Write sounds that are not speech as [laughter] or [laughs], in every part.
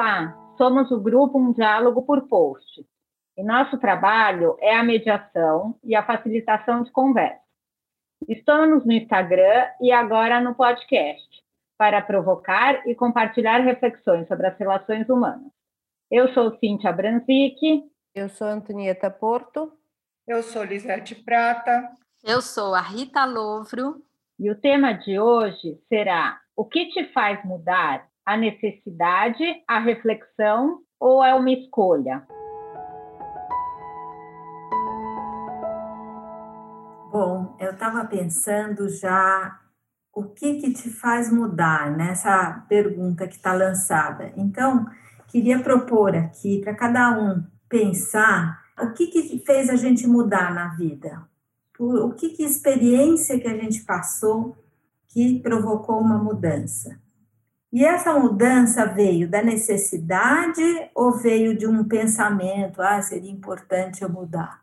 Olá, somos o grupo Um Diálogo por Post. E nosso trabalho é a mediação e a facilitação de conversa. Estamos no Instagram e agora no podcast, para provocar e compartilhar reflexões sobre as relações humanas. Eu sou Cíntia Branzic. Eu sou Antonieta Porto. Eu sou Lisete Prata. Eu sou a Rita Louvro. E o tema de hoje será: O que te faz mudar? A necessidade, a reflexão ou é uma escolha? Bom, eu estava pensando já o que que te faz mudar nessa pergunta que está lançada. Então, queria propor aqui para cada um pensar o que que fez a gente mudar na vida, o que que experiência que a gente passou que provocou uma mudança. E essa mudança veio da necessidade ou veio de um pensamento, ah, seria importante eu mudar?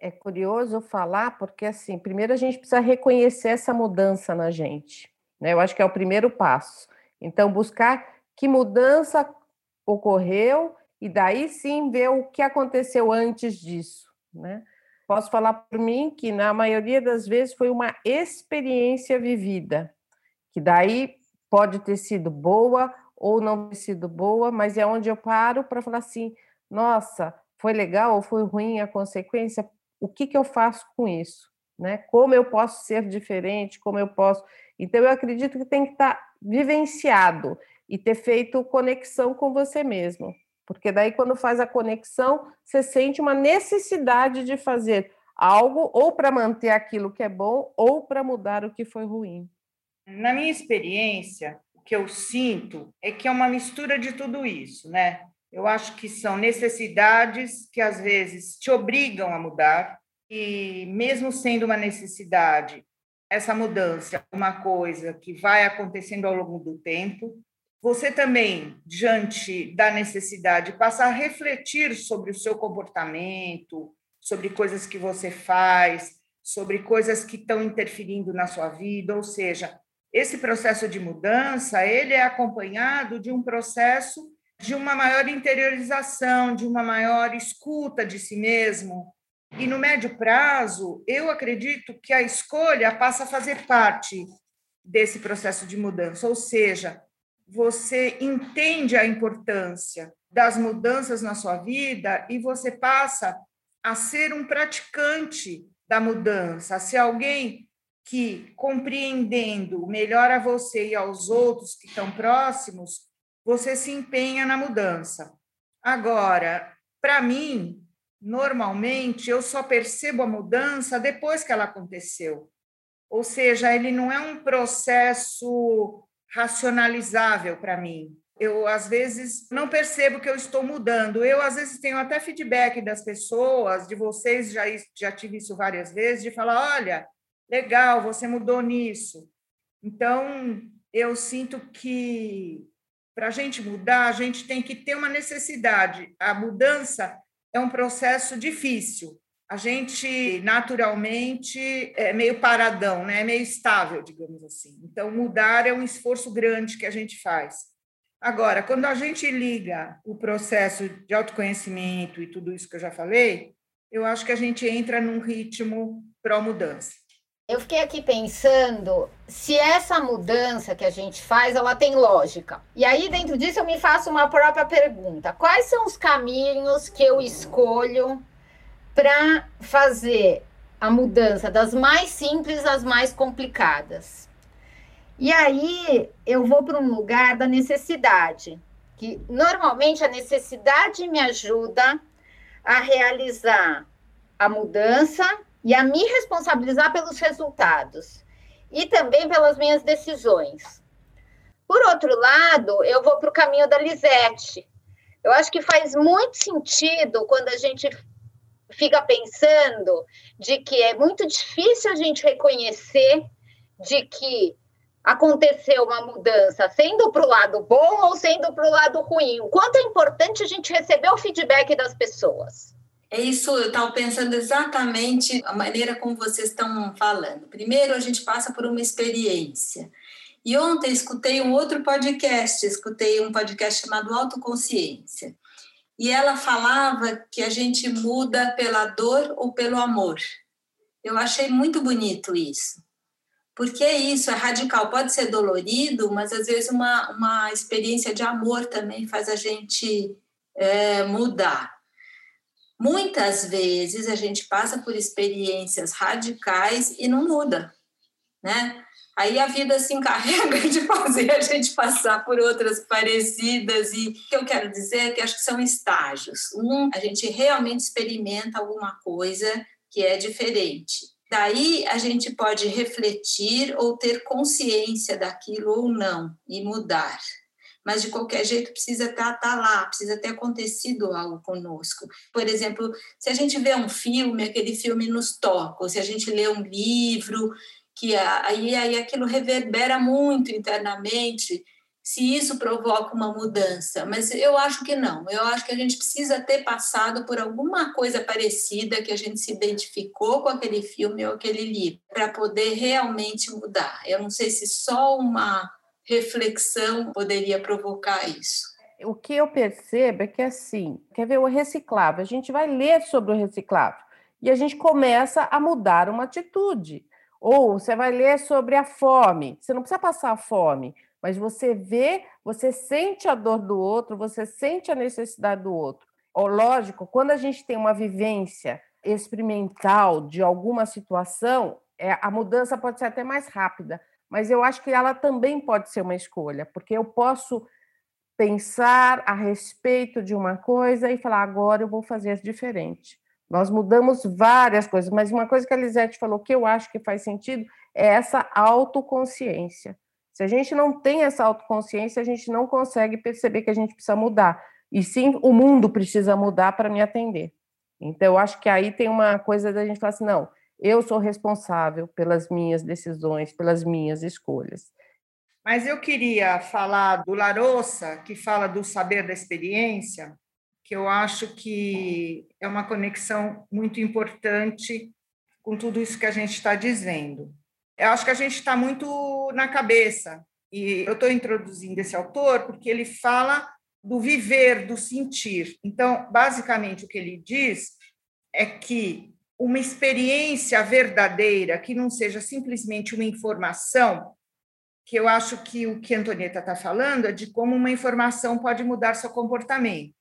É curioso falar, porque assim, primeiro a gente precisa reconhecer essa mudança na gente. Né? Eu acho que é o primeiro passo. Então, buscar que mudança ocorreu e daí sim ver o que aconteceu antes disso. Né? Posso falar por mim que, na maioria das vezes, foi uma experiência vivida, que daí pode ter sido boa ou não ter sido boa, mas é onde eu paro para falar assim: nossa, foi legal ou foi ruim a consequência? O que, que eu faço com isso? Né? Como eu posso ser diferente? Como eu posso. Então, eu acredito que tem que estar tá vivenciado e ter feito conexão com você mesmo. Porque daí, quando faz a conexão, você sente uma necessidade de fazer algo ou para manter aquilo que é bom ou para mudar o que foi ruim. Na minha experiência, o que eu sinto é que é uma mistura de tudo isso, né? Eu acho que são necessidades que às vezes te obrigam a mudar e mesmo sendo uma necessidade, essa mudança é uma coisa que vai acontecendo ao longo do tempo você também, diante da necessidade, passa a refletir sobre o seu comportamento, sobre coisas que você faz, sobre coisas que estão interferindo na sua vida, ou seja, esse processo de mudança, ele é acompanhado de um processo de uma maior interiorização, de uma maior escuta de si mesmo. E no médio prazo, eu acredito que a escolha passa a fazer parte desse processo de mudança, ou seja, você entende a importância das mudanças na sua vida e você passa a ser um praticante da mudança, a ser alguém que, compreendendo melhor a você e aos outros que estão próximos, você se empenha na mudança. Agora, para mim, normalmente, eu só percebo a mudança depois que ela aconteceu. Ou seja, ele não é um processo racionalizável para mim. Eu, às vezes, não percebo que eu estou mudando. Eu, às vezes, tenho até feedback das pessoas, de vocês, já, já tive isso várias vezes, de falar: olha, legal, você mudou nisso. Então, eu sinto que para a gente mudar, a gente tem que ter uma necessidade. A mudança é um processo difícil, a gente naturalmente é meio paradão, né? é meio estável, digamos assim. Então, mudar é um esforço grande que a gente faz. Agora, quando a gente liga o processo de autoconhecimento e tudo isso que eu já falei, eu acho que a gente entra num ritmo pró-mudança. Eu fiquei aqui pensando se essa mudança que a gente faz, ela tem lógica. E aí, dentro disso, eu me faço uma própria pergunta: quais são os caminhos que eu escolho para fazer a mudança das mais simples às mais complicadas. E aí eu vou para um lugar da necessidade, que normalmente a necessidade me ajuda a realizar a mudança e a me responsabilizar pelos resultados e também pelas minhas decisões. Por outro lado, eu vou para o caminho da Lisette. Eu acho que faz muito sentido quando a gente fica pensando de que é muito difícil a gente reconhecer de que aconteceu uma mudança, sendo para o lado bom ou sendo para o lado ruim. O quanto é importante a gente receber o feedback das pessoas. É isso, eu estava pensando exatamente a maneira como vocês estão falando. Primeiro, a gente passa por uma experiência. E ontem escutei um outro podcast, escutei um podcast chamado Autoconsciência. E ela falava que a gente muda pela dor ou pelo amor. Eu achei muito bonito isso. Porque é isso, é radical. Pode ser dolorido, mas às vezes uma, uma experiência de amor também faz a gente é, mudar. Muitas vezes a gente passa por experiências radicais e não muda, né? Aí a vida se encarrega [laughs] de fazer a gente passar por outras parecidas e o que eu quero dizer é que acho que são estágios. Um, a gente realmente experimenta alguma coisa que é diferente. Daí a gente pode refletir ou ter consciência daquilo ou não e mudar mas de qualquer jeito precisa estar, tá, tá lá, precisa ter acontecido algo conosco. Por exemplo, se a gente vê um filme, aquele filme nos toca, ou se a gente lê um livro, que aí, aí aquilo reverbera muito internamente, se isso provoca uma mudança. Mas eu acho que não. Eu acho que a gente precisa ter passado por alguma coisa parecida que a gente se identificou com aquele filme ou aquele livro para poder realmente mudar. Eu não sei se só uma reflexão poderia provocar isso? O que eu percebo é que, assim, quer ver o reciclável? A gente vai ler sobre o reciclável e a gente começa a mudar uma atitude. Ou você vai ler sobre a fome. Você não precisa passar fome, mas você vê, você sente a dor do outro, você sente a necessidade do outro. Ou, lógico, quando a gente tem uma vivência experimental de alguma situação, é, a mudança pode ser até mais rápida, mas eu acho que ela também pode ser uma escolha, porque eu posso pensar a respeito de uma coisa e falar, agora eu vou fazer diferente. Nós mudamos várias coisas, mas uma coisa que a Lisete falou que eu acho que faz sentido é essa autoconsciência. Se a gente não tem essa autoconsciência, a gente não consegue perceber que a gente precisa mudar. E sim, o mundo precisa mudar para me atender. Então, eu acho que aí tem uma coisa da gente falar assim: não, eu sou responsável pelas minhas decisões, pelas minhas escolhas. Mas eu queria falar do Larossa, que fala do saber da experiência, que eu acho que é uma conexão muito importante com tudo isso que a gente está dizendo. Eu acho que a gente está muito na cabeça, e eu estou introduzindo esse autor porque ele fala do viver, do sentir. Então, basicamente, o que ele diz é que uma experiência verdadeira, que não seja simplesmente uma informação, que eu acho que o que a Antonieta está falando é de como uma informação pode mudar seu comportamento.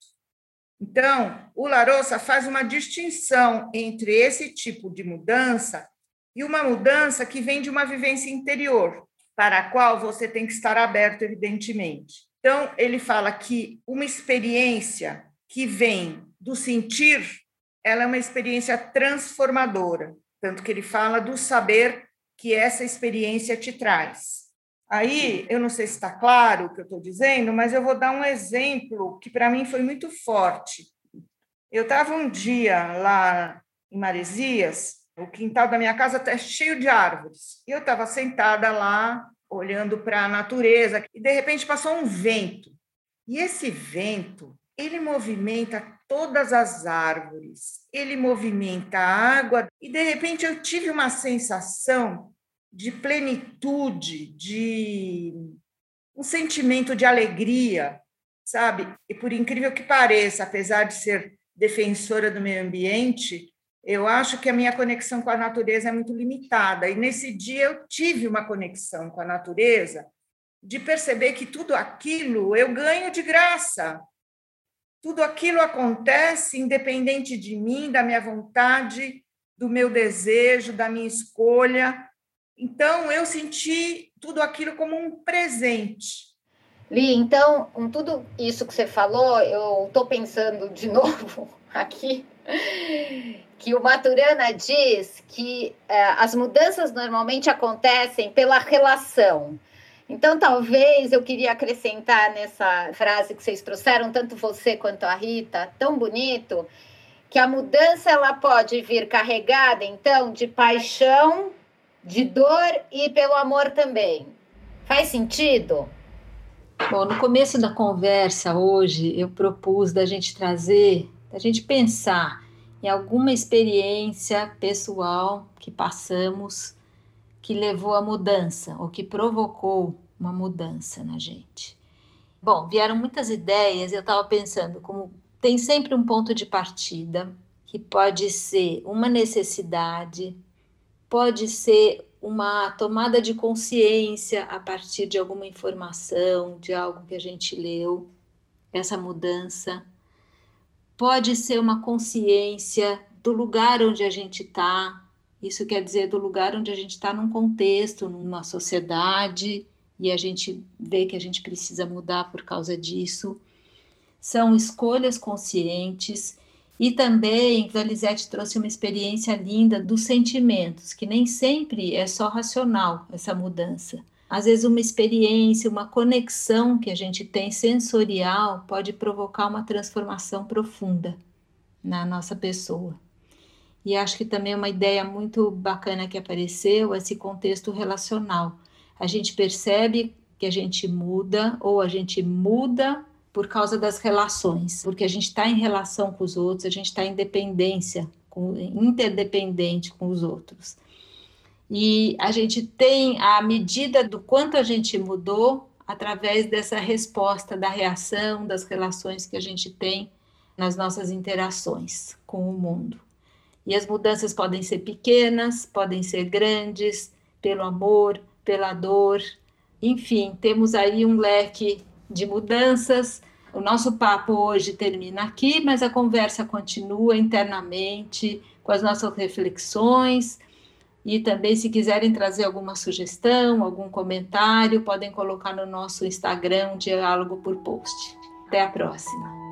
Então, o Larossa faz uma distinção entre esse tipo de mudança e uma mudança que vem de uma vivência interior, para a qual você tem que estar aberto, evidentemente. Então, ele fala que uma experiência que vem do sentir ela é uma experiência transformadora, tanto que ele fala do saber que essa experiência te traz. Aí, eu não sei se está claro o que eu estou dizendo, mas eu vou dar um exemplo que para mim foi muito forte. Eu estava um dia lá em Maresias, o quintal da minha casa está cheio de árvores, e eu estava sentada lá, olhando para a natureza, e de repente passou um vento. E esse vento, ele movimenta todas as árvores, ele movimenta a água, e de repente eu tive uma sensação de plenitude, de um sentimento de alegria, sabe? E por incrível que pareça, apesar de ser defensora do meio ambiente, eu acho que a minha conexão com a natureza é muito limitada. E nesse dia eu tive uma conexão com a natureza de perceber que tudo aquilo eu ganho de graça. Tudo aquilo acontece independente de mim, da minha vontade, do meu desejo, da minha escolha. Então, eu senti tudo aquilo como um presente. Li, então, com tudo isso que você falou, eu estou pensando de [laughs] novo aqui que o Maturana diz que é, as mudanças normalmente acontecem pela relação. Então, talvez eu queria acrescentar nessa frase que vocês trouxeram, tanto você quanto a Rita, tão bonito, que a mudança ela pode vir carregada, então, de paixão, de dor e pelo amor também. Faz sentido? Bom, no começo da conversa hoje, eu propus da gente trazer, da gente pensar em alguma experiência pessoal que passamos que levou à mudança, ou que provocou uma mudança na gente. Bom, vieram muitas ideias, eu estava pensando como tem sempre um ponto de partida, que pode ser uma necessidade, pode ser uma tomada de consciência a partir de alguma informação, de algo que a gente leu, essa mudança. Pode ser uma consciência do lugar onde a gente está, isso quer dizer do lugar onde a gente está num contexto, numa sociedade, e a gente vê que a gente precisa mudar por causa disso. São escolhas conscientes e também Lisete trouxe uma experiência linda dos sentimentos, que nem sempre é só racional essa mudança. Às vezes, uma experiência, uma conexão que a gente tem sensorial pode provocar uma transformação profunda na nossa pessoa. E acho que também é uma ideia muito bacana que apareceu esse contexto relacional. A gente percebe que a gente muda ou a gente muda por causa das relações, porque a gente está em relação com os outros, a gente está em dependência, com, interdependente com os outros. E a gente tem a medida do quanto a gente mudou através dessa resposta, da reação, das relações que a gente tem nas nossas interações com o mundo. E as mudanças podem ser pequenas, podem ser grandes, pelo amor, pela dor, enfim, temos aí um leque de mudanças. O nosso papo hoje termina aqui, mas a conversa continua internamente com as nossas reflexões. E também, se quiserem trazer alguma sugestão, algum comentário, podem colocar no nosso Instagram, Diálogo por Post. Até a próxima.